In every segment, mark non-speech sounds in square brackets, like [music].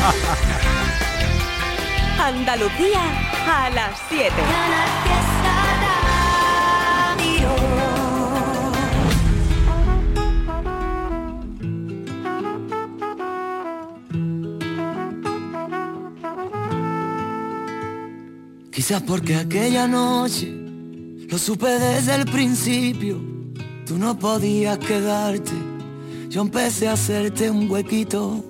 [laughs] Andalucía a las 7. Quizás porque aquella noche lo supe desde el principio, tú no podías quedarte. Yo empecé a hacerte un huequito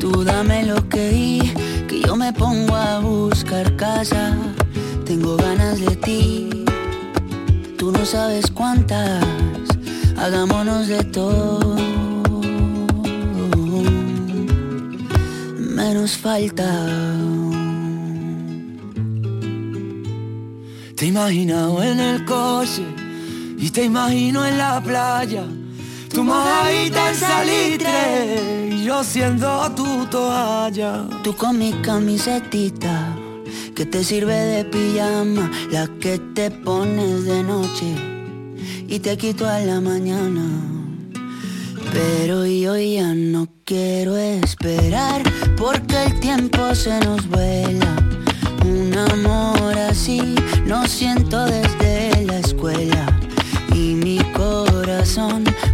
Tú dame lo que di, que yo me pongo a buscar casa. Tengo ganas de ti, tú no sabes cuántas. Hagámonos de todo. Menos falta. Te he en el coche y te imagino en la playa. Tu mojadita en salitre yo siendo tu toalla. Tú con mi camisetita que te sirve de pijama, la que te pones de noche y te quito a la mañana. Pero yo ya no quiero esperar porque el tiempo se nos vuela. Un amor así no siento desde la escuela y mi corazón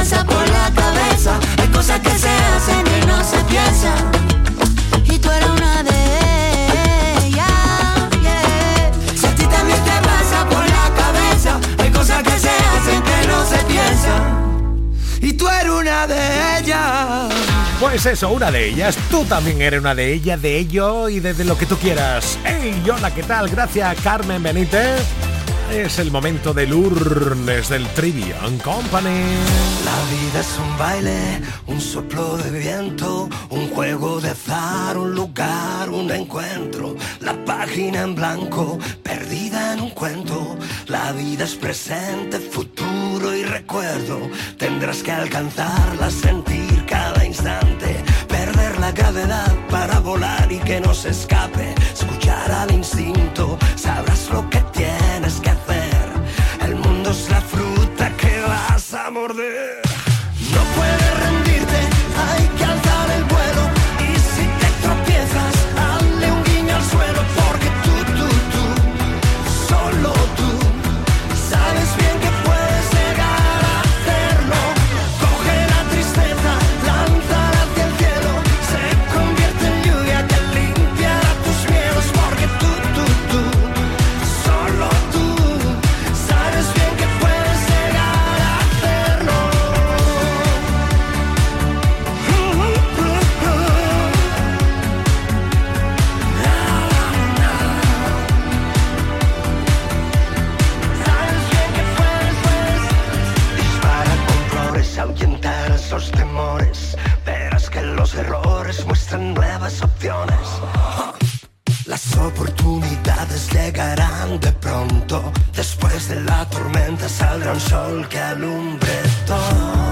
pasa por la cabeza, hay cosas que se hacen que no se piensan. Y tú eres una de ellas. yeah. Si a ti también te pasa por la cabeza, hay cosas que se hacen que no se piensan. Y tú eres una de ellas. Pues eso, una de ellas. Tú también eres una de ellas, de ello y de, de lo que tú quieras. ¡Hey, hola, qué tal! Gracias, Carmen Benítez. Es el momento del Urnes del Trivian Company. La vida es un baile, un soplo de viento, un juego de azar, un lugar, un encuentro. La página en blanco, perdida en un cuento. La vida es presente, futuro y recuerdo. Tendrás que alcanzarla, sentir cada instante. Perder la gravedad para volar y que no se escape. Escuchar al instinto, sabrás lo que morder. Oportunidades llegarán de pronto. Después de la tormenta saldrá un sol que alumbre todo.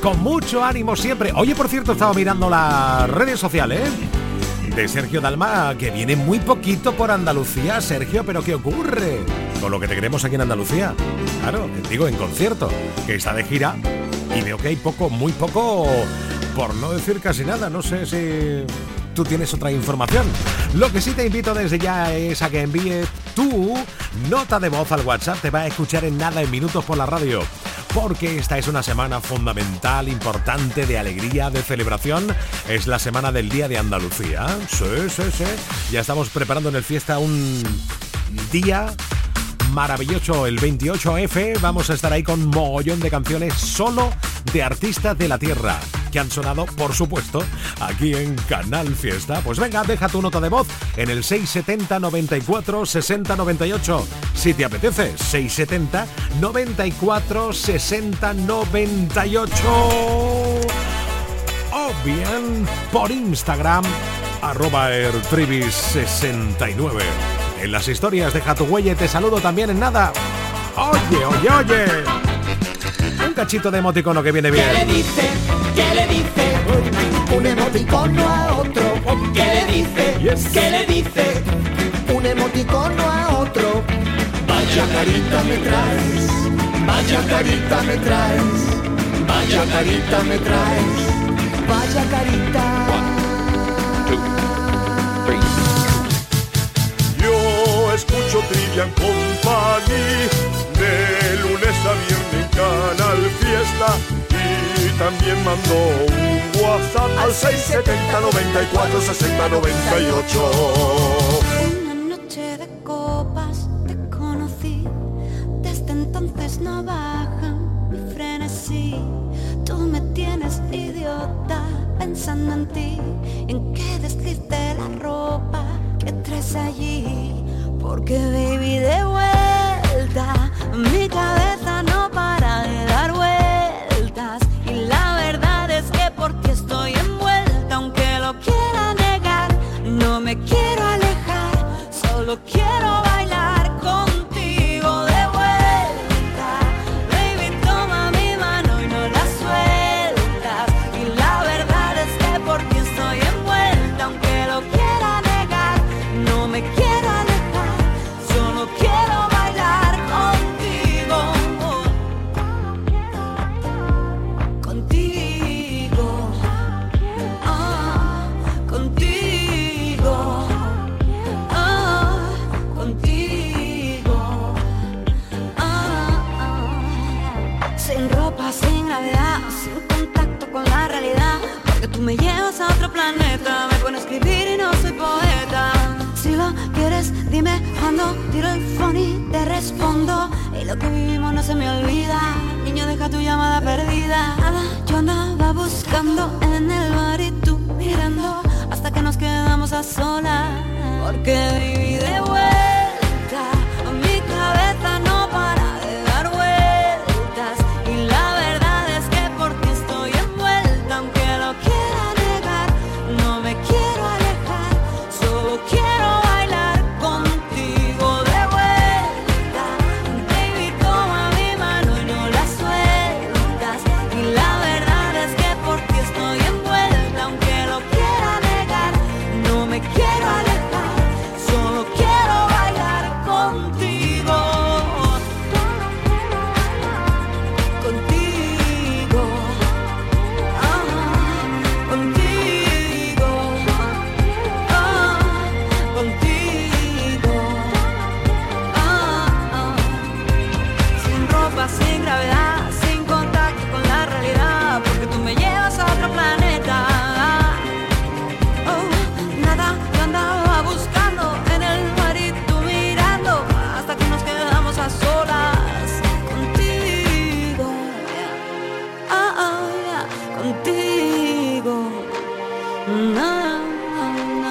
Con mucho ánimo siempre. Oye, por cierto, estaba mirando las redes sociales de Sergio Dalma, que viene muy poquito por Andalucía. Sergio, ¿pero qué ocurre? Con lo que te queremos aquí en Andalucía. Claro, digo, en concierto, que está de gira y veo que hay poco, muy poco, por no decir casi nada. No sé si tú tienes otra información. Lo que sí te invito desde ya es a que envíes tu nota de voz al WhatsApp. Te va a escuchar en nada, en minutos por la radio porque esta es una semana fundamental, importante, de alegría, de celebración. Es la semana del Día de Andalucía. Sí, sí, sí. Ya estamos preparando en el fiesta un día maravilloso el 28F. Vamos a estar ahí con mogollón de canciones solo de artistas de la tierra que han sonado, por supuesto, aquí en Canal Fiesta. Pues venga, deja tu nota de voz en el 670 94 60 98. Si te apetece, 670 94 60 98. O bien por Instagram, arroba 69 En las historias deja tu huella te saludo también en nada. Oye, oye, oye. Un cachito de emoticono que viene bien. ¿Qué le dice? Un emoticono a otro. ¿Qué le dice? ¿Qué le dice? Un emoticono a otro. Vaya carita me traes. Vaya carita me traes. Vaya carita me traes. Vaya carita. Yo escucho Trivian Company de lunes a viernes en Canal Fiesta también mandó un WhatsApp al 670 94 60 98. Una noche de copas te conocí, desde entonces no baja mi frenesí. Tú me tienes idiota pensando en ti, en qué deslice la ropa que traes allí. Porque baby de vuelta, mi cabeza no para de dar vueltas.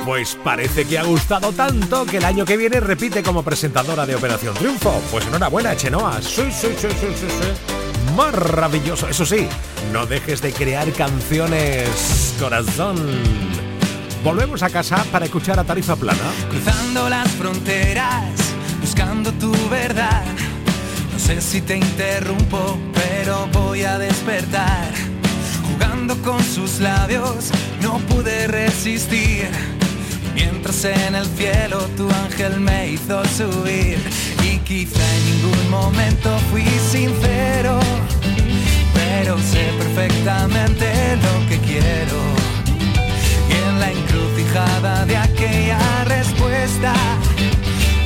Pues parece que ha gustado tanto que el año que viene repite como presentadora de Operación Triunfo. Pues enhorabuena, Chenoa. Sí, sí, sí, sí, sí, sí. Maravilloso. Eso sí, no dejes de crear canciones, corazón. Volvemos a casa para escuchar a Tarifa Plana. Cruzando las fronteras, buscando tu verdad. No sé si te interrumpo, pero voy a despertar. Con sus labios, no pude resistir. Mientras en el cielo tu ángel me hizo subir. Y quizá en ningún momento fui sincero, pero sé perfectamente lo que quiero. Y en la encrucijada de aquella respuesta,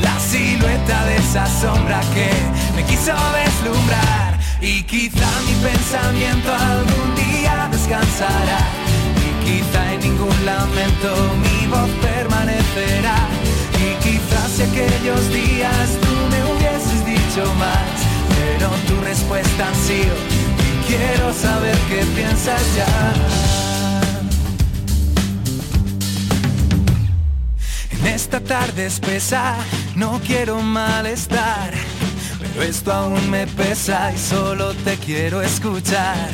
la silueta de esa sombra que me quiso deslumbrar y quizá mi pensamiento algún día descansará y quizá en ningún lamento mi voz permanecerá. Y quizás si aquellos días tú me hubieses dicho más, pero tu respuesta ha sido, y quiero saber qué piensas ya. En esta tarde espesa, no quiero malestar, esto aún me pesa y solo te quiero escuchar.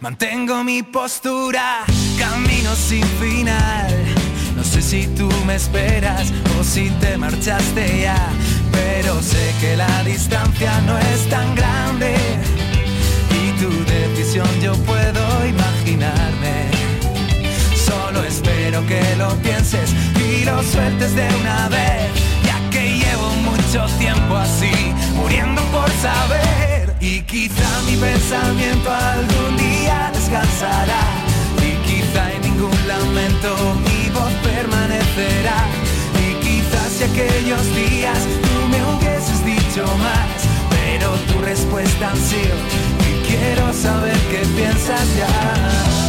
Mantengo mi postura, camino sin final no sé si tú me esperas o si te marchaste ya, pero sé que la distancia no es tan grande y tu decisión yo puedo imaginarme. Solo espero que lo pienses y lo sueltes de una vez, ya que llevo mucho tiempo así, pensamiento algún día descansará y quizá en ningún lamento voz permanecerá. Y quizás si aquellos días tú me hubieses dicho más, pero tu respuesta ha sido y quiero saber qué piensas ya.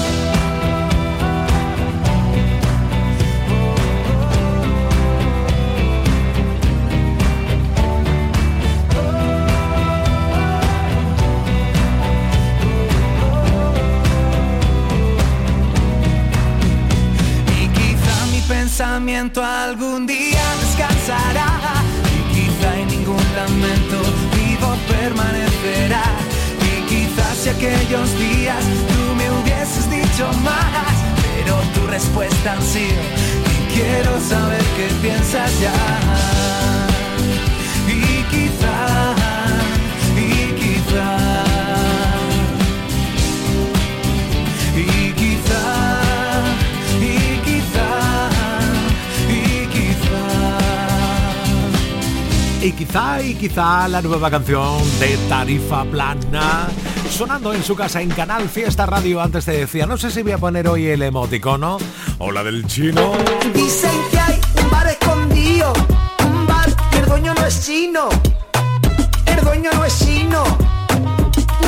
Algún día descansará. Y quizá en ningún lamento vivo permanecerá. Y quizás si aquellos días tú me hubieses dicho más pero tu respuesta ha sido y quiero saber qué piensas ya Y quizá, y quizá la nueva canción de Tarifa Plana sonando en su casa en Canal Fiesta Radio. Antes te decía, no sé si voy a poner hoy el emoticono o la del chino. Dicen que hay un bar escondido, un bar que el dueño no es chino. El dueño no es chino.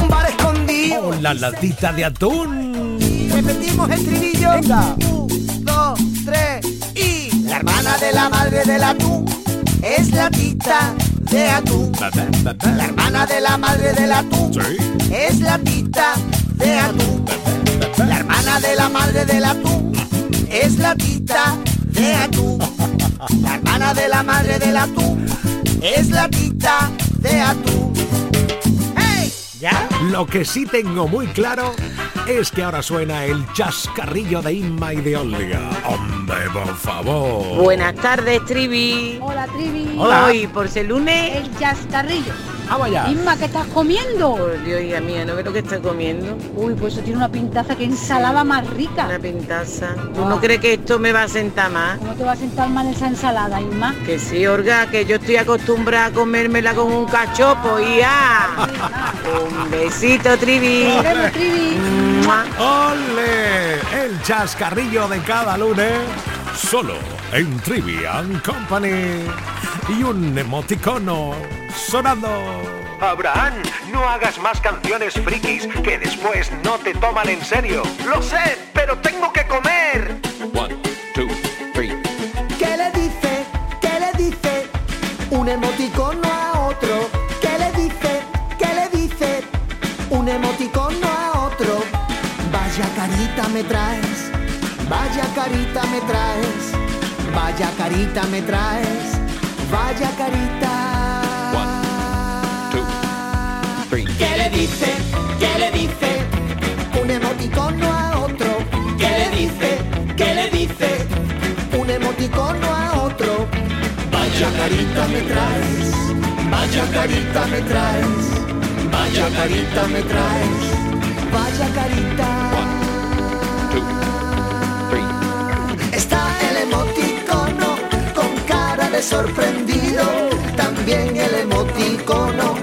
Un bar escondido. Oh, la latita de atún. Repetimos el trinillo. Un, dos, tres y. La hermana de la madre del atún es la tita de atún. La hermana de la madre del atún es la tita de atún. La hermana de la madre del atún es la tita de atún. La hermana de la madre del atún es la tita de atún. Lo que sí tengo muy claro es que ahora suena el chascarrillo de Inma y de Olga. Hombre, por favor. Buenas tardes, Trivi. Hola, Trivi. Hola. Hoy, por ser lunes. El chascarrillo. Vamos allá. Inma, ¿qué estás comiendo? Por Dios, hija mía, ¿no ves lo que está comiendo? Uy, pues eso tiene una pintaza, que ensalada más rica. Una pintaza. ¿Tú no crees que esto me va a sentar más? ¿Cómo te va a sentar mal esa ensalada, Inma? Que sí, Olga, que yo estoy acostumbrada a comérmela con un cachopo, ya. un besito, Trivi. Trivi. ¡Ole! El chascarrillo de cada lunes, solo en Trivian Company. Y un emoticono sonando. Abraham, no hagas más canciones frikis que después no te toman en serio. Lo sé, pero tengo que comer. ¿Qué le dice? ¿Qué le dice? Un emoticono a otro. ¿Qué le dice? ¿Qué le dice? emoticono a otro. Vaya carita me traes, vaya carita me traes, vaya carita me traes, vaya carita. ¿Qué le dice? ¿Qué le dice? Un emoticono a otro. ¿Qué le dice? ¿Qué le dice? Un emoticono a otro. Vaya carita me traes, vaya carita me traes, vaya carita me traes, vaya carita. Está sorprendido, también el emoticono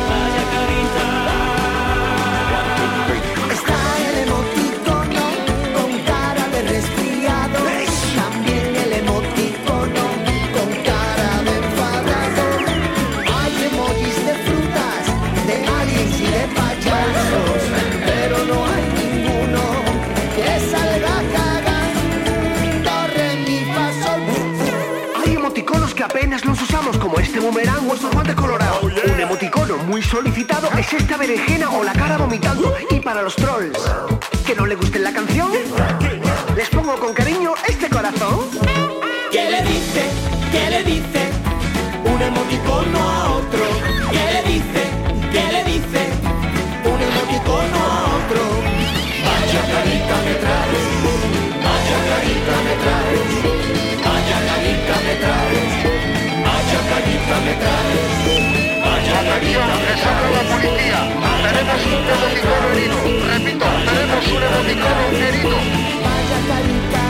Boomerang o estos guantes colorados. Un emoticono muy solicitado es esta berenjena o la cara vomitando. Y para los trolls, que no le guste la canción, les pongo con cariño este corazón. ¿Qué le dice? ¿Qué le dice? Un emoticono a otro. ¿Qué le dice? ¿Qué le dice? Un emoticono a otro. Vaya carita me traes, vaya carita me traes, vaya carita me traes, me traes, vaya me la policía. Tenemos un emoticono herido. Repito, tenemos un emoticono herido. Vaya carita.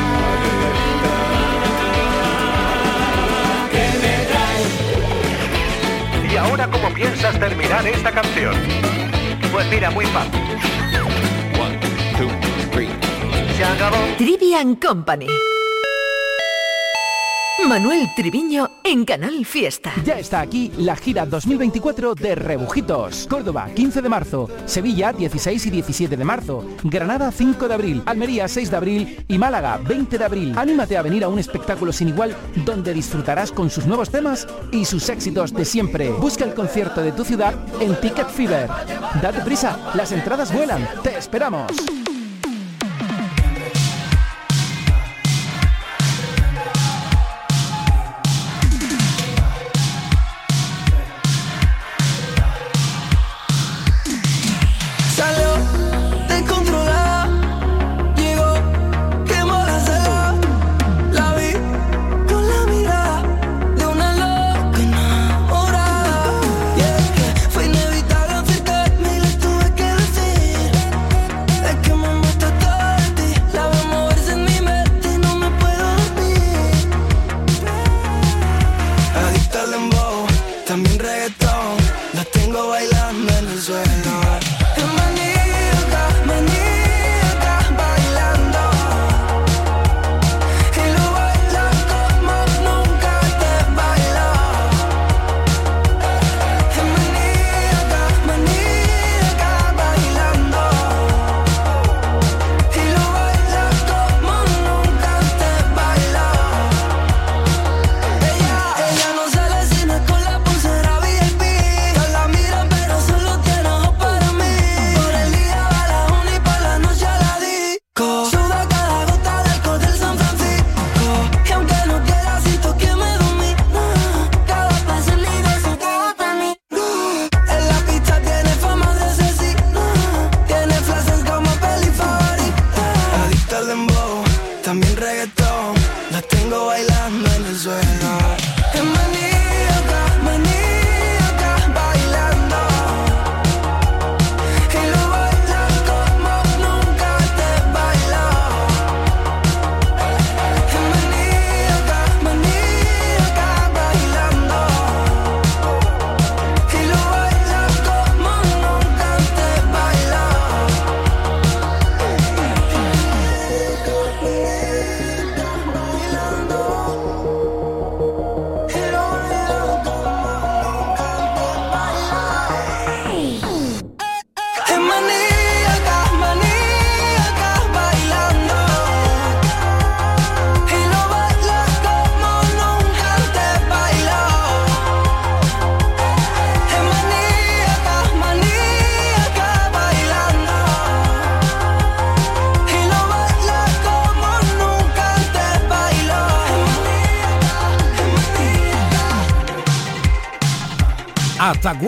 ¿Y ahora cómo piensas terminar esta canción? Pues mira, muy fácil. Se acabó. Trivian Company. Manuel Triviño en Canal Fiesta. Ya está aquí la gira 2024 de Rebujitos. Córdoba, 15 de marzo. Sevilla, 16 y 17 de marzo. Granada, 5 de abril. Almería, 6 de abril. Y Málaga, 20 de abril. Anímate a venir a un espectáculo sin igual donde disfrutarás con sus nuevos temas y sus éxitos de siempre. Busca el concierto de tu ciudad en Ticket Fever. Date prisa, las entradas vuelan. Te esperamos.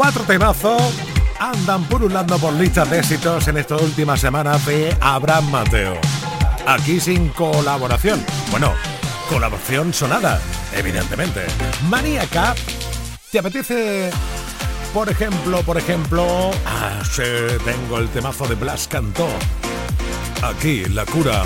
cuatro temazos andan purulando por listas de éxitos en estas últimas semanas de Abraham Mateo. Aquí sin colaboración. Bueno, colaboración sonada, evidentemente. Maníaca, ¿te apetece, por ejemplo, por ejemplo... Ah, sí, tengo el temazo de Blas Cantó. Aquí, la cura.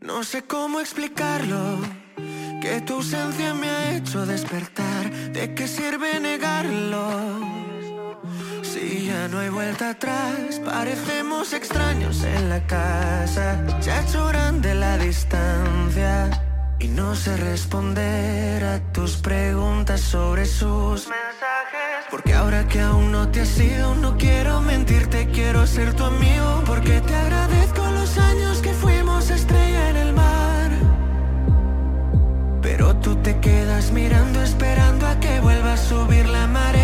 No sé cómo explicarlo, que tu ausencia me ha hecho despertar. ¿De qué sirve negarlo? Si ya no hay vuelta atrás, parecemos extraños en la casa, ya lloran de la distancia. Y no sé responder a tus preguntas sobre sus mensajes. Porque ahora que aún no te has ido, no quiero mentirte, quiero ser tu amigo. Porque te agradezco los años que fuimos estrella en el mar. Pero tú te quedas mirando, esperando a que vuelva a subir la marea.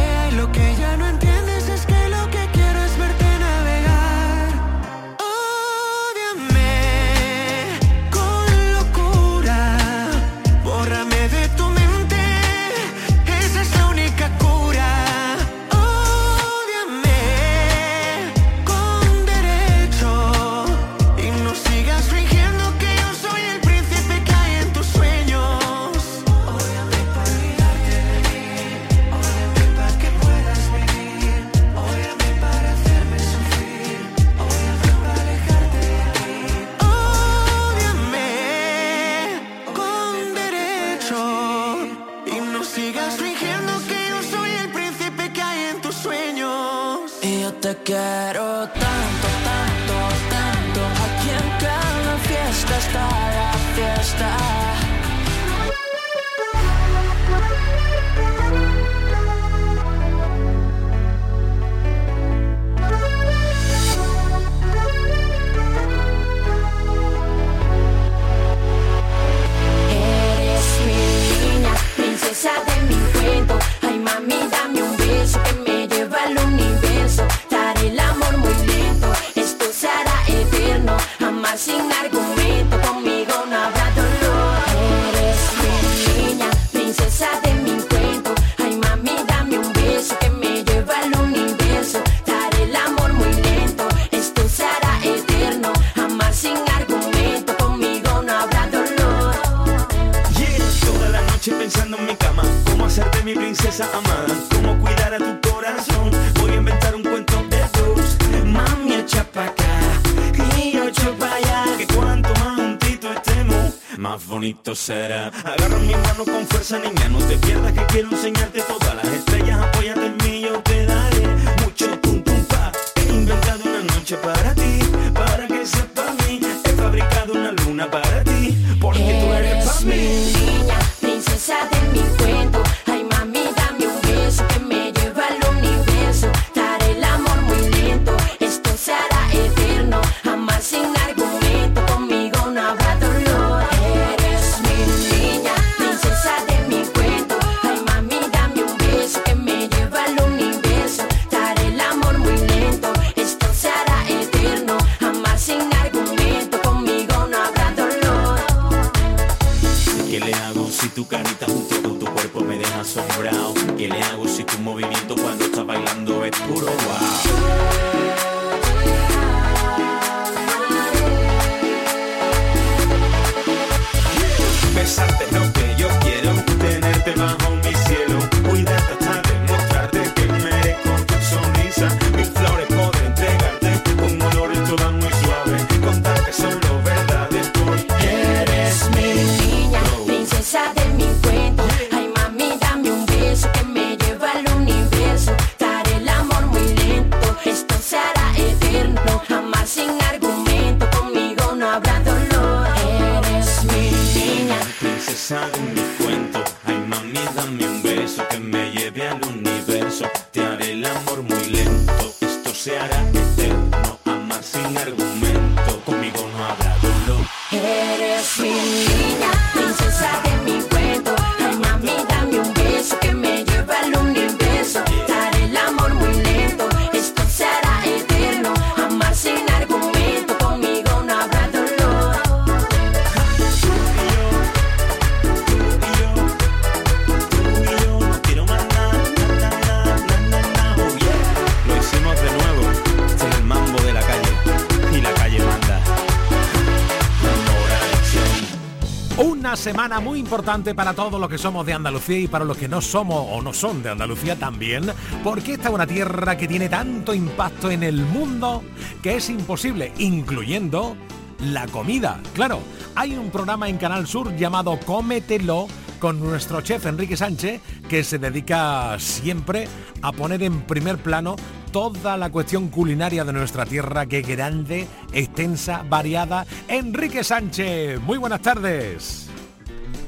Una semana muy importante para todos los que somos de Andalucía y para los que no somos o no son de Andalucía también, porque esta es una tierra que tiene tanto impacto en el mundo que es imposible, incluyendo la comida. Claro, hay un programa en Canal Sur llamado Cómetelo con nuestro chef Enrique Sánchez que se dedica siempre a poner en primer plano toda la cuestión culinaria de nuestra tierra que grande, extensa, variada. Enrique Sánchez, muy buenas tardes.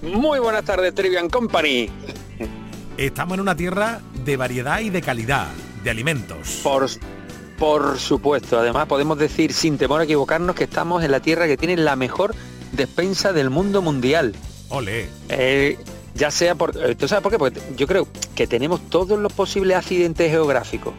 Muy buenas tardes, Trivian Company. Estamos en una tierra de variedad y de calidad de alimentos. Por, por supuesto, además podemos decir sin temor a equivocarnos que estamos en la tierra que tiene la mejor despensa del mundo mundial. Ole. Eh, ya sea por... eh, ¿Tú sabes por qué? Porque yo creo que tenemos todos los posibles accidentes geográficos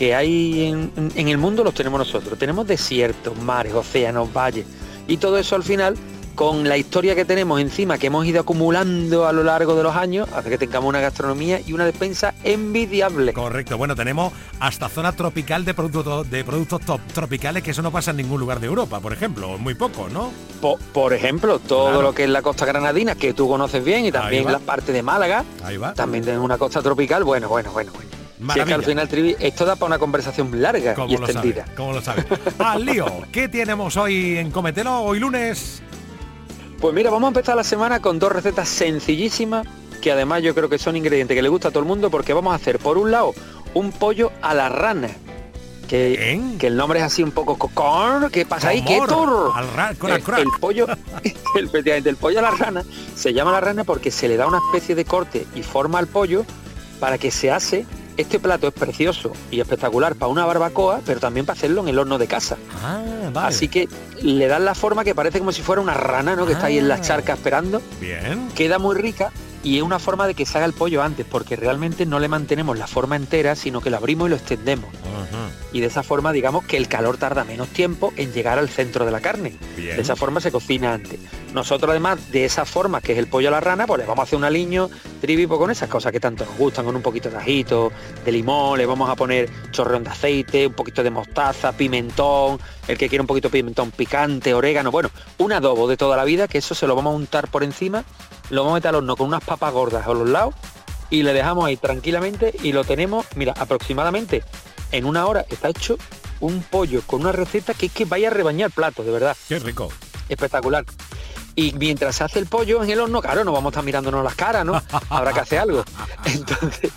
que hay en, el mundo los tenemos nosotros. Tenemos desiertos, mares, océanos, valles. Y todo eso al final, con la historia que tenemos encima, que hemos ido acumulando a lo largo de los años, hace que tengamos una gastronomía y una despensa envidiable. Correcto, bueno, tenemos hasta zona tropical de productos de productos top tropicales que eso no pasa en ningún lugar de Europa, por ejemplo, muy poco, ¿no? Po- por ejemplo, todo Claro. lo que es la costa granadina, que tú conoces bien, y también la parte de Málaga, Ahí va. también tenemos una costa tropical, bueno, bueno, bueno, bueno. Si es que Maravilla. al final, Trivi, esto da para una conversación larga y ¿Cómo lo extendida. sabe? ¿Cómo lo sabe? [laughs] Al lío, ¿qué tenemos hoy en Cometelo? Hoy lunes. Pues mira, vamos a empezar la semana con dos recetas sencillísimas que además yo creo que son ingredientes que le gusta a todo el mundo porque vamos a hacer por un lado un pollo a la rana. Que, que el nombre es así un poco cocón. ¿Qué pasa ahí? ¿Qué el pollo, [laughs] el, el pollo a la rana se llama la rana porque se le da una especie de corte y forma al pollo para que se hace. Este plato es precioso y espectacular para una barbacoa, pero también para hacerlo en el horno de casa. Ah, vale. Así que le dan la forma que parece como si fuera una rana, ¿no? Que está ahí en la Ah. charca esperando. Bien. Queda muy rica y es una forma de que se haga el pollo antes, porque realmente no le mantenemos la forma entera, sino que lo abrimos y lo extendemos. Y de esa forma, digamos que el calor tarda menos tiempo en llegar al centro de la carne. Bien. De esa forma se cocina antes. Nosotros además de esa forma, que es el pollo a la rana, pues le vamos a hacer un aliño trivi pues, con esas cosas que tanto nos gustan, con un poquito de ajito, de limón, le vamos a poner chorreón de aceite, un poquito de mostaza, pimentón, el que quiere un poquito de pimentón picante, orégano, bueno, un adobo de toda la vida, que eso se lo vamos a untar por encima, lo vamos a meter al horno con unas papas gordas a los lados y le dejamos ahí tranquilamente y lo tenemos, mira, aproximadamente en una hora está hecho un pollo con una receta que es que vaya a rebañar plato, de verdad. Qué rico. Espectacular. Y mientras se hace el pollo en el horno, claro, no vamos a estar mirándonos las caras, ¿no? [laughs] Habrá que hacer algo. Entonces,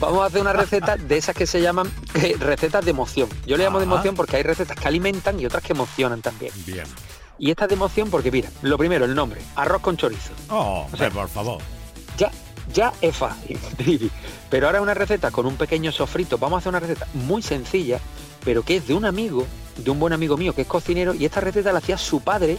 vamos a hacer una receta de esas que se llaman eh, recetas de emoción. Yo le llamo de Ajá. emoción porque hay recetas que alimentan y otras que emocionan también. Bien. Y esta es de emoción porque, mira, lo primero, el nombre, arroz con chorizo. Oh, O sea, por favor. Ya, ya es fácil. [laughs] Pero ahora una receta con un pequeño sofrito. Vamos a hacer una receta muy sencilla, pero que es de un amigo, de un buen amigo mío que es cocinero, y esta receta la hacía su padre,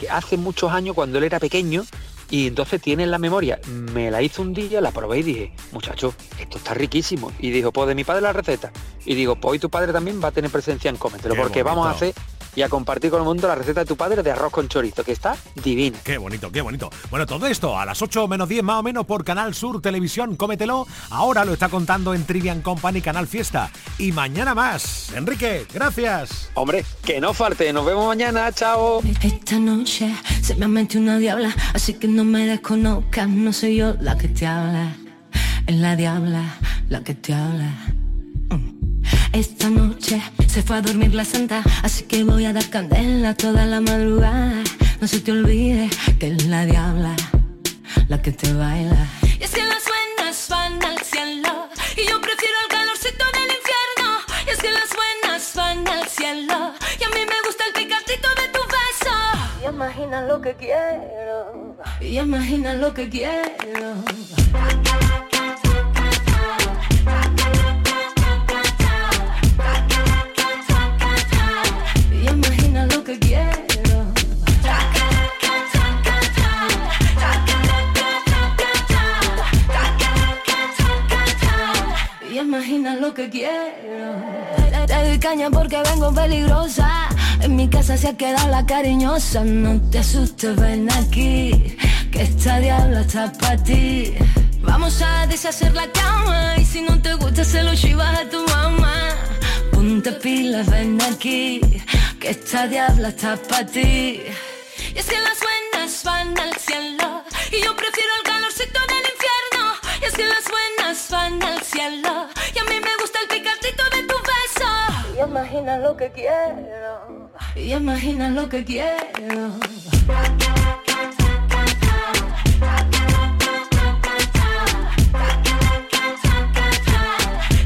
que hace muchos años cuando él era pequeño, y entonces tiene en la memoria, me la hizo un día, la probé y dije, muchacho, esto está riquísimo. Y dijo, pues de mi padre la receta. Y digo, pues hoy tu padre también va a tener presencia en Cómetelo, Qué porque vamos a hacer y a compartir con el mundo la receta de tu padre de arroz con chorizo, que está divina. Qué bonito, qué bonito. Bueno, todo esto a las 8 menos 10 más o menos por Canal Sur Televisión, cómetelo. Ahora lo está contando en Trivian Company Canal Fiesta. Y mañana más. Enrique, gracias. Hombre, que no falte, nos vemos mañana, chao. Esta noche se me ha una diabla, así que no me desconozcas, no soy yo la que te habla, es la diabla la que te habla. Mm. Esta noche se fue a dormir la santa, así que voy a dar candela toda la madrugada. No se te olvide que es la diabla la que te baila. Y es que las buenas van al cielo Y yo prefiero el calorcito del infierno Y es que las buenas van al cielo Y a mí imagina lo que quiero. Y imagina lo que quiero. Y imagina lo que quiero. Y imagina lo que quiero. Te doy caña porque vengo peligrosa en mi casa se ha quedado la cariñosa. No te asustes, ven aquí. Que esta diabla está para ti. Vamos a deshacer la cama. Y si no te gusta, se lo chivas a tu mamá. Ponte pilas, ven aquí. Que esta diabla está para ti. Y es que las buenas van al cielo. Y yo prefiero el calorcito del infierno. Y es que las buenas van al cielo. Y imagina lo que quiero. Y imagina lo que quiero.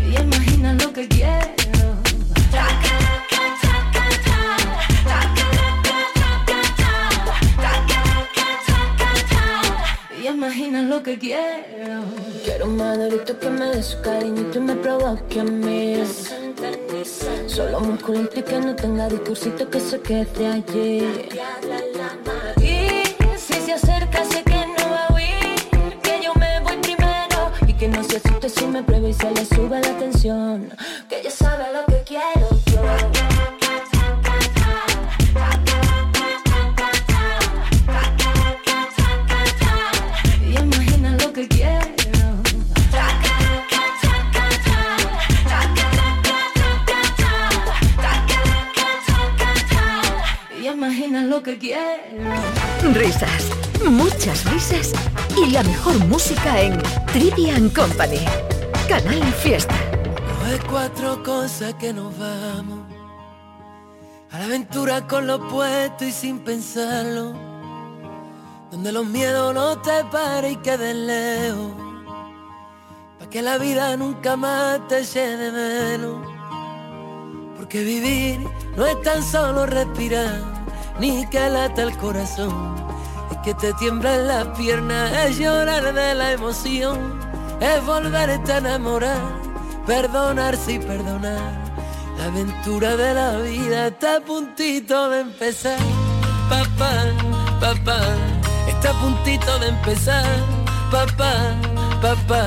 Y imagina lo que quiero. Y imagina lo que quiero. Quiero un madurito que me dé su cariñito y me provoque a mí. Solo musculito y que no tenga discursito que se quede allí. Y si se acerca, sé que no va a huir. Que yo me voy primero. Y que no se asuste si me prueba y se le sube la tensión. Risas, muchas risas y la mejor música en Trivian Company. Canal Fiesta. No hay cuatro cosas que nos vamos a la aventura con lo puesto y sin pensarlo. Donde los miedos no te paren y queden lejos. Pa' que la vida nunca más te de menos. Porque vivir no es tan solo respirar, ni que lata el corazón. Es que te tiemblan las piernas, es llorar de la emoción, es volverte a enamorar, perdonarse y perdonar. La aventura de la vida está a puntito de empezar. Papá, papá, está a puntito de empezar. Papá, papá.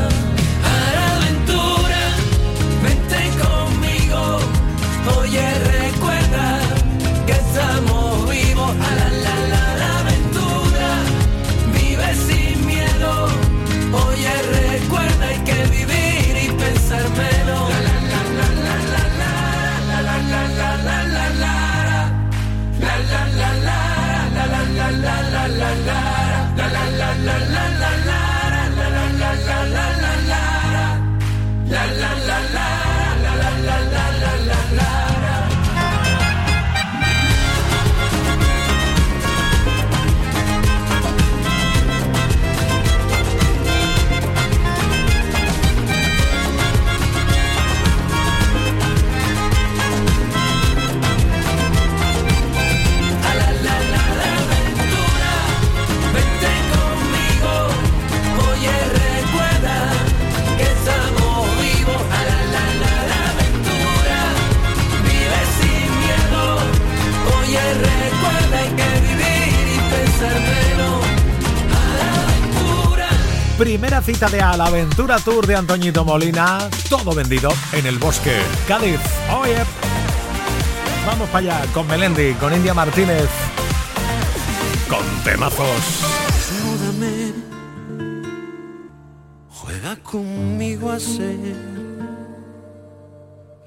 Primera cita de A la Aventura Tour de Antoñito Molina, todo vendido en el bosque. Cádiz, oye. Vamos para allá con Melendi, con India Martínez. con temazos. Juega conmigo a ser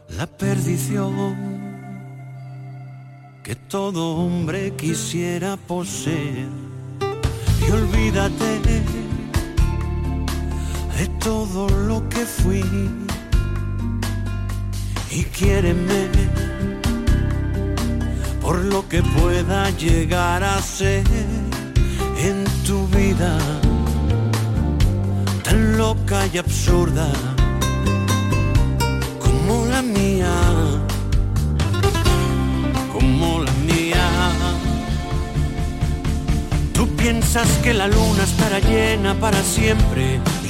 la perdición que todo hombre quisiera poseer. Y olvídate de todo lo que fui y quiéreme por lo que pueda llegar a ser en tu vida tan loca y absurda como la mía, como la mía. Tú piensas que la luna estará llena para siempre.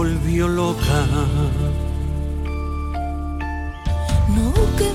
Volvió loca. No busques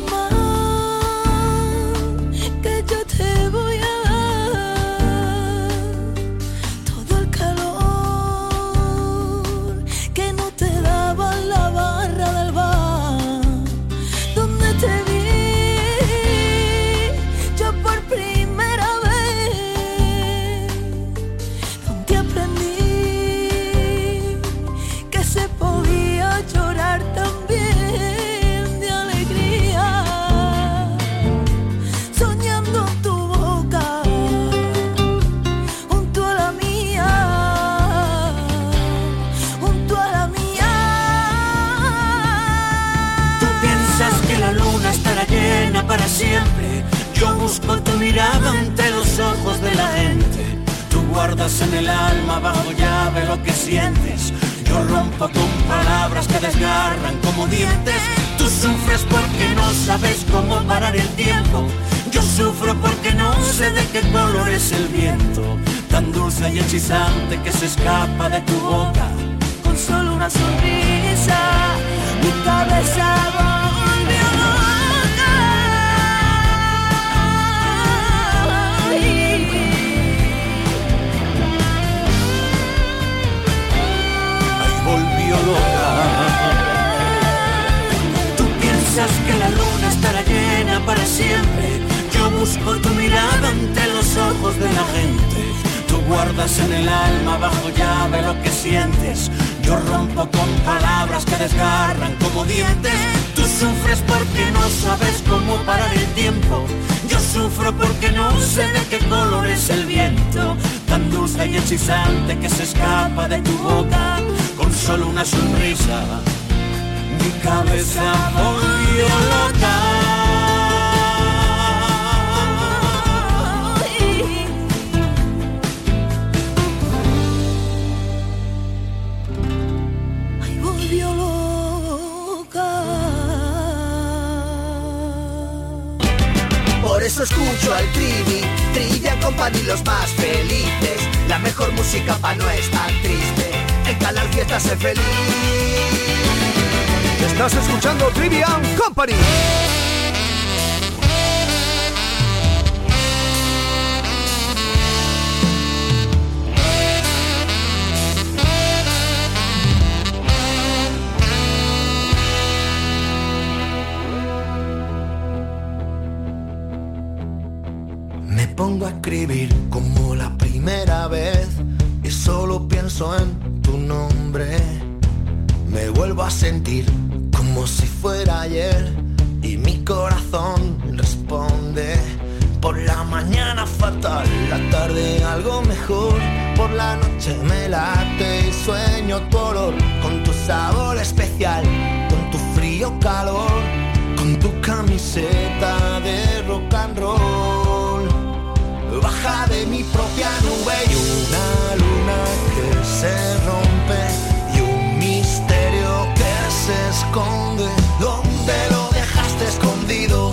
sonrisa. Mi cabeza volvió loca. Ay, volvió loca. Por eso escucho al Trivi, Trivia Company los más felices. La mejor música pa' no estar triste. En Canal Fiesta sé feliz. Estás escuchando Trivian Company. Me pongo a escribir como la primera vez y solo pienso en Me vuelvo a sentir como si fuera ayer y mi corazón responde. Por la mañana fatal, la tarde algo mejor. Por la noche me late y sueño tu olor con tu sabor especial, con tu frío calor, con tu camiseta de rock and roll. Baja de mi propia nube y una luna que se rompe se esconde? ¿Dónde lo dejaste escondido?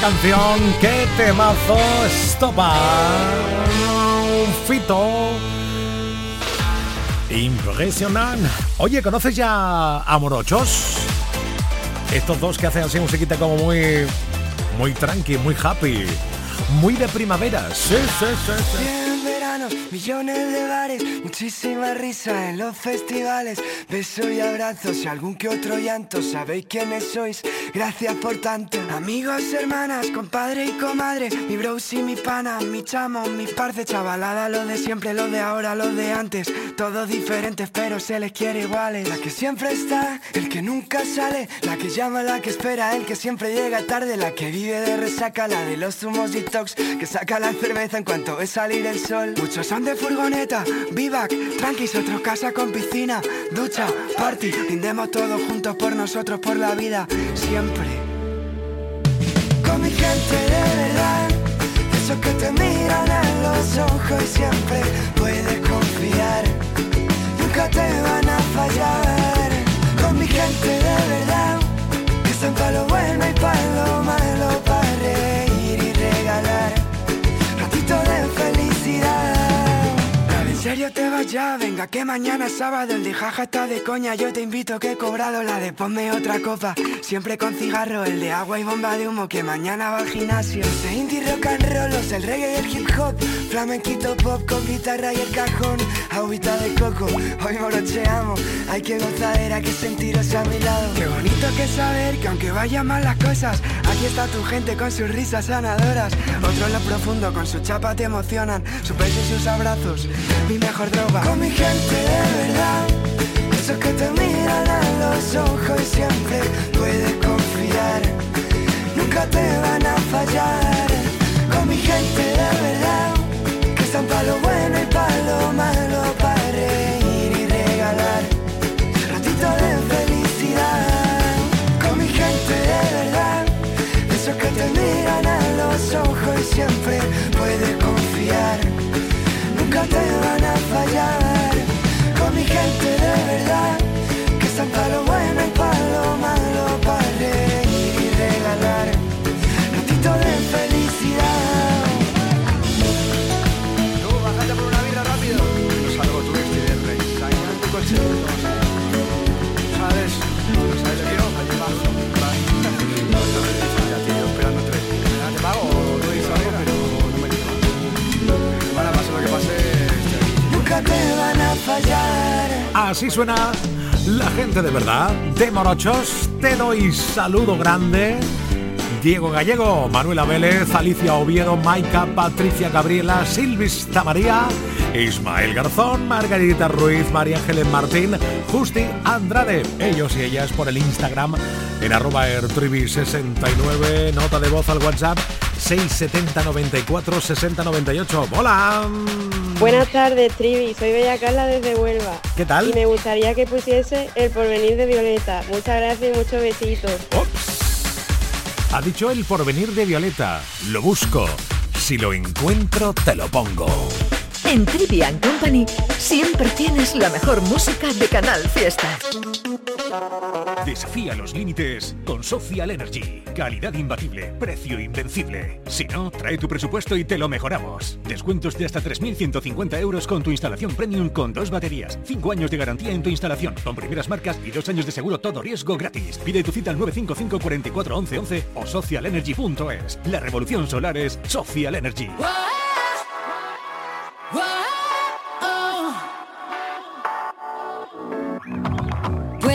Canción, qué temazo, estopa. Fito. Impresionante. Oye, ¿conoces ya a Morochos? Estos dos que hacen así musiquita como muy muy tranqui, muy happy, muy de primavera. Sí, sí, sí, sí. Millones de bares, muchísima risa en los festivales, besos y abrazos y algún que otro llanto. Sabéis quiénes sois, gracias por tanto. Amigos, hermanas, compadre y comadre, mi bros y mi pana, mi chamo, mi parce, chavalada, lo de siempre, lo de ahora, lo de antes. Todos diferentes, pero se les quiere iguales. La que siempre está, el que nunca sale, la que llama, la que espera, el que siempre llega tarde, la que vive de resaca, la de los zumos detox, que saca la cerveza en cuanto ve salir el sol. Muchos son de furgoneta, vivac, tranquis, otros casa con piscina, ducha, party, brindemos todos juntos por nosotros, por la vida, siempre. Con mi gente de verdad, esos que te miran a los ojos y siempre puedes confiar, nunca te van a fallar. Con mi gente de verdad, que están para lo bueno y para lo malo, ¿En serio te vas ya? Venga, que mañana es sábado el de jaja está de coña. Yo te invito que he cobrado la de ponme otra copa. Siempre con cigarro, el de agua y bomba de humo. Que mañana va al gimnasio. De indie rock and roll, los, el reggae y el hip hop. Flamenquito pop con guitarra y el cajón. Agüita de coco, hoy morocheamos. Hay que gozadera, que sentiros a mi lado. Qué bonito que saber que aunque vayan mal las cosas, aquí está tu gente con sus risas sanadoras. Otros en lo profundo con su chapa te emocionan. Su pecho y sus abrazos, mi mejor droga. Con mi gente de verdad, esos que te miran a los ojos y siempre puedes confiar. Nunca te van a fallar. Con mi gente de verdad, que están para lo bueno y para lo malo, siempre puedes confiar. Nunca te van a fallar. Así suena la gente de verdad. De Morochos, te doy saludo grande. Diego Gallego, Manuela Vélez, Alicia Oviedo, Maika, Patricia Gabriela, Silvista María, Ismael Garzón, Margarita Ruiz, María Ángeles Martín, Justi Andrade. Ellos y ellas por el Instagram en arroba ertribi69, nota de voz al WhatsApp 670 94 60 98. ¡Hola! Buenas tardes, Trivi. Soy Bella Carla desde Huelva. ¿Qué tal? Y me gustaría que pusiese el porvenir de Violeta. Muchas gracias y muchos besitos. Ha dicho el porvenir de Violeta. Lo busco. Si lo encuentro, te lo pongo. En Trivian Company siempre tienes la mejor música de Canal Fiesta. Desafía los límites con Social Energy. Calidad imbatible, precio invencible. Si no, trae tu presupuesto y te lo mejoramos. Descuentos de hasta 3.150 euros con tu instalación premium con dos baterías. 5 años de garantía en tu instalación con primeras marcas y dos años de seguro todo riesgo gratis. Pide tu cita al 955 44 11 11 o socialenergy.es. La revolución solar es Social Energy.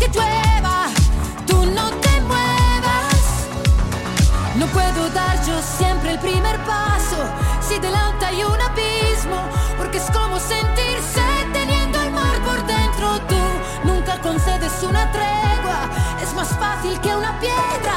que llueva, tú no te muevas. No puedo dar yo siempre el primer paso si delante hay un abismo, porque es como sentirse teniendo el mar por dentro. Tú nunca concedes una tregua, es más fácil que una piedra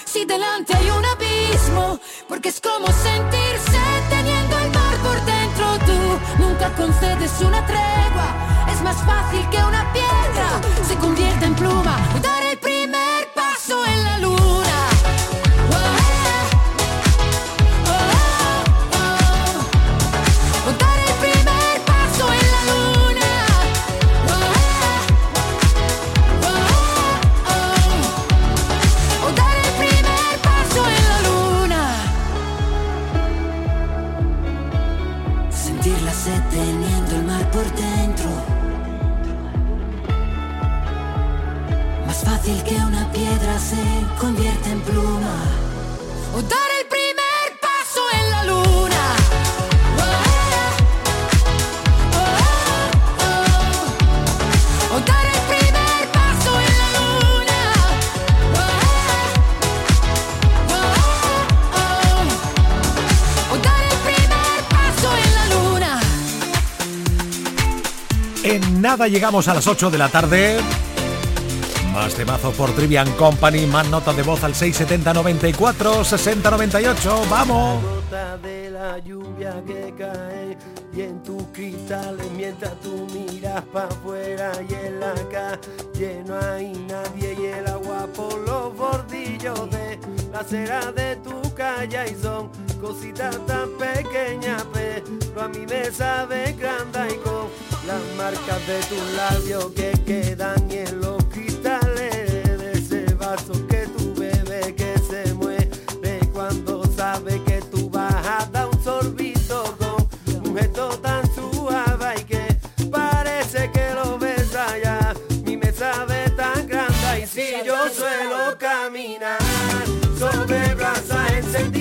si delante hay un abismo, porque es como sentirse teniendo el mar por dentro. Tú nunca concedes una tregua, es más fácil que una piedra se convierta en pluma. Fácil que una piedra se convierte en pluma. O dar el primer paso en la luna. O dar el primer paso en la luna. O dar el primer paso en la luna. En nada llegamos a las 8 de la tarde. Más temazos por Trivian Company, más notas de voz al 670 94 60 98. ¡Vamos! gota de la lluvia que cae y en tus cristales mientras tú miras para afuera y en la calle no hay nadie y el agua por los bordillos de la acera de tu calle y son cositas tan pequeñas pero a mí me sabe grande y con las marcas de tus labios que quedan en los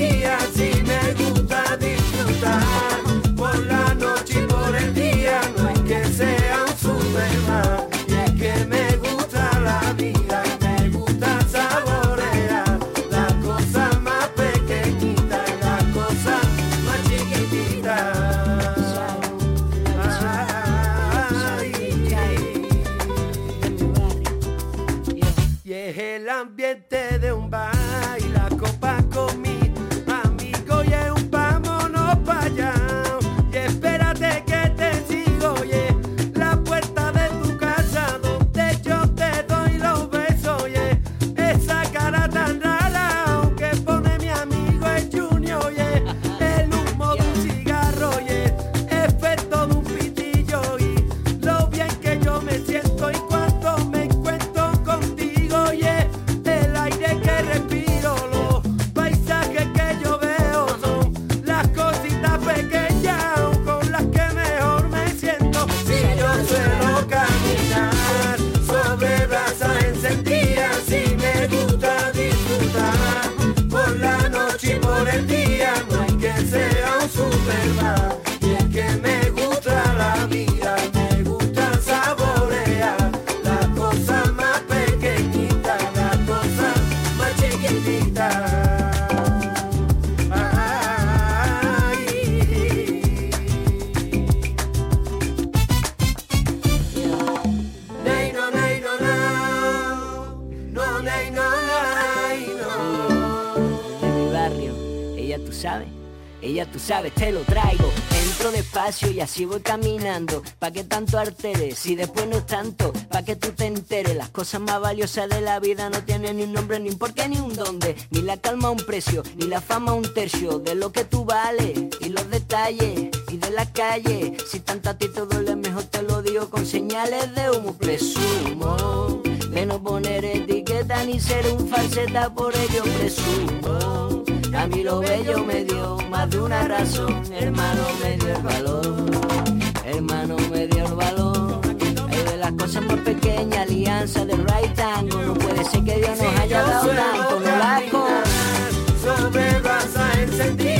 día a ti me gusta disfrutar. Así voy caminando. Pa' que tanto alteres si después no es tanto. Pa' que tú te enteres, las cosas más valiosas de la vida no tienen ni un nombre, ni un porqué, ni un dónde. Ni la calma un precio, ni la fama un tercio de lo que tú vales. Y los detalles, y de la calle. Si tanto a ti te duele, mejor te lo digo con señales de humo. Presumo de no poner etiqueta ni ser un falseta, por ello presumo. A mí lo bello me dio más de una razón, hermano me dio el valor, hermano me dio el valor. Es de las cosas más pequeñas, alianza de right tango, no puede ser que Dios nos haya dado tanto, no sobre encendidas, si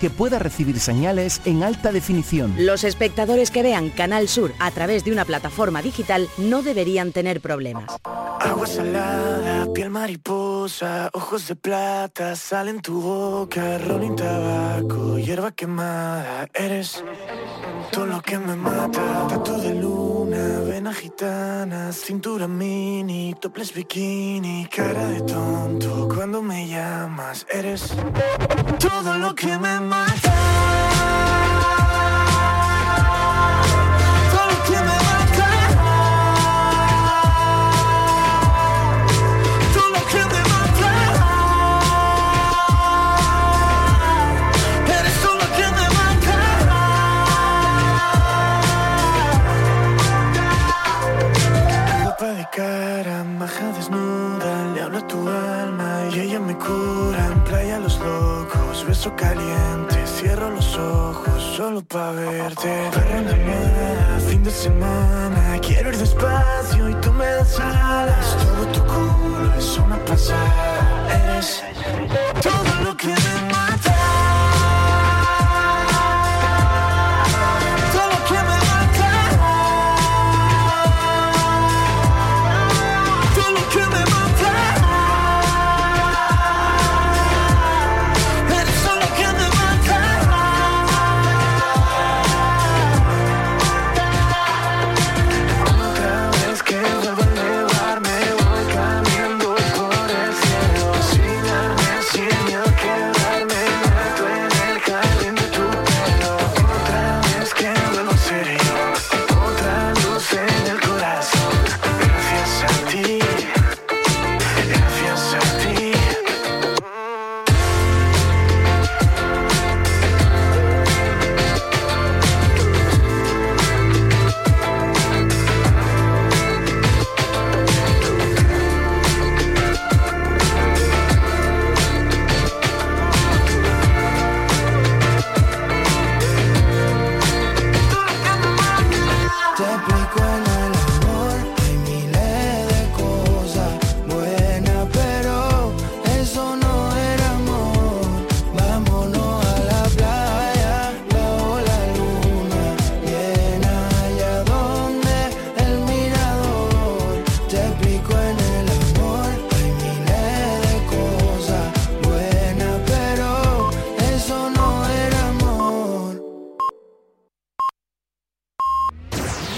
que pueda recibir señales en alta definición. Los espectadores que vean Canal Sur a través de una plataforma digital no deberían tener problemas. Agua salada, piel mariposa, ojos de plata, sal en tu boca, ron y tabaco, hierba quemada, eres todo lo que me mata, tatu de luna, vena gitana, cintura mini, topless bikini, cara de tonto, cuando me llamas, eres todo lo que me mata. cara maja desnuda, le hablo a tu alma y ella me cura. En playa los locos, beso caliente, cierro los ojos solo pa' verte. Para la fin de semana, quiero ir despacio y tú me das alas. Todo tu culo es una pasada, eres...